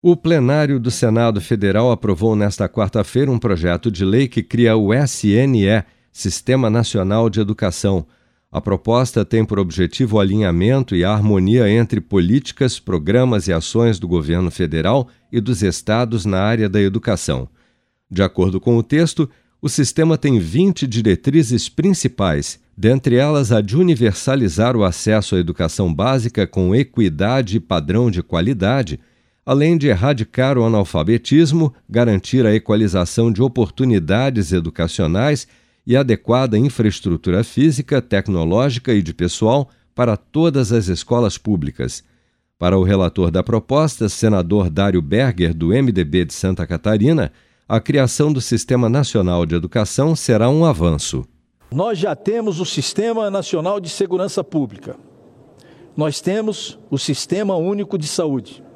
O plenário do Senado Federal aprovou nesta quarta-feira um projeto de lei que cria o SNE, Sistema Nacional de Educação. A proposta tem por objetivo o alinhamento e a harmonia entre políticas, programas e ações do governo federal e dos estados na área da educação. De acordo com o texto, o sistema tem 20 diretrizes principais, dentre elas a de universalizar o acesso à educação básica com equidade e padrão de qualidade além de erradicar o analfabetismo, garantir a equalização de oportunidades educacionais e adequada infraestrutura física, tecnológica e de pessoal para todas as escolas públicas. Para o relator da proposta, senador Dário Berger, do MDB de Santa Catarina, a criação do Sistema Nacional de Educação será um avanço. Nós já temos o Sistema Nacional de Segurança Pública. Nós temos o Sistema Único de Saúde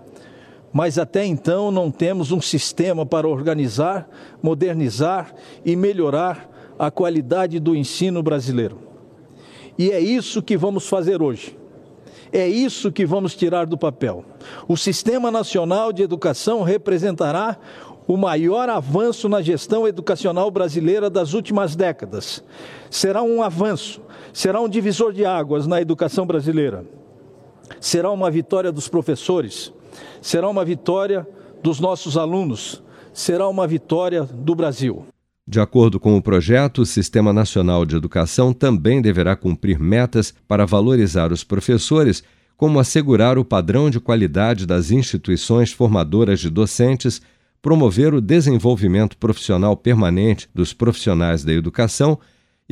mas até então não temos um sistema para organizar, modernizar e melhorar a qualidade do ensino brasileiro. E é isso que vamos fazer hoje. É isso que vamos tirar do papel. O Sistema Nacional de Educação representará o maior avanço na gestão educacional brasileira das últimas décadas. Será um avanço, será um divisor de águas na educação brasileira. Será uma vitória dos professores, será uma vitória dos nossos alunos, será uma vitória do Brasil. De acordo com o projeto, o Sistema Nacional de Educação também deverá cumprir metas para valorizar os professores, como assegurar o padrão de qualidade das instituições formadoras de docentes, promover o desenvolvimento profissional permanente dos profissionais da educação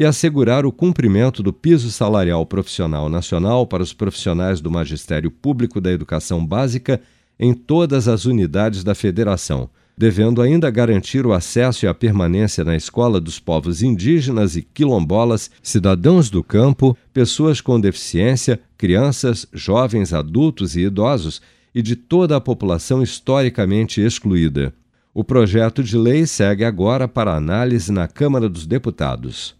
e assegurar o cumprimento do piso salarial profissional nacional para os profissionais do Magistério Público da Educação Básica em todas as unidades da Federação, devendo ainda garantir o acesso e a permanência na escola dos povos indígenas e quilombolas, cidadãos do campo, pessoas com deficiência, crianças, jovens, adultos e idosos e de toda a população historicamente excluída. O projeto de lei segue agora para análise na Câmara dos Deputados.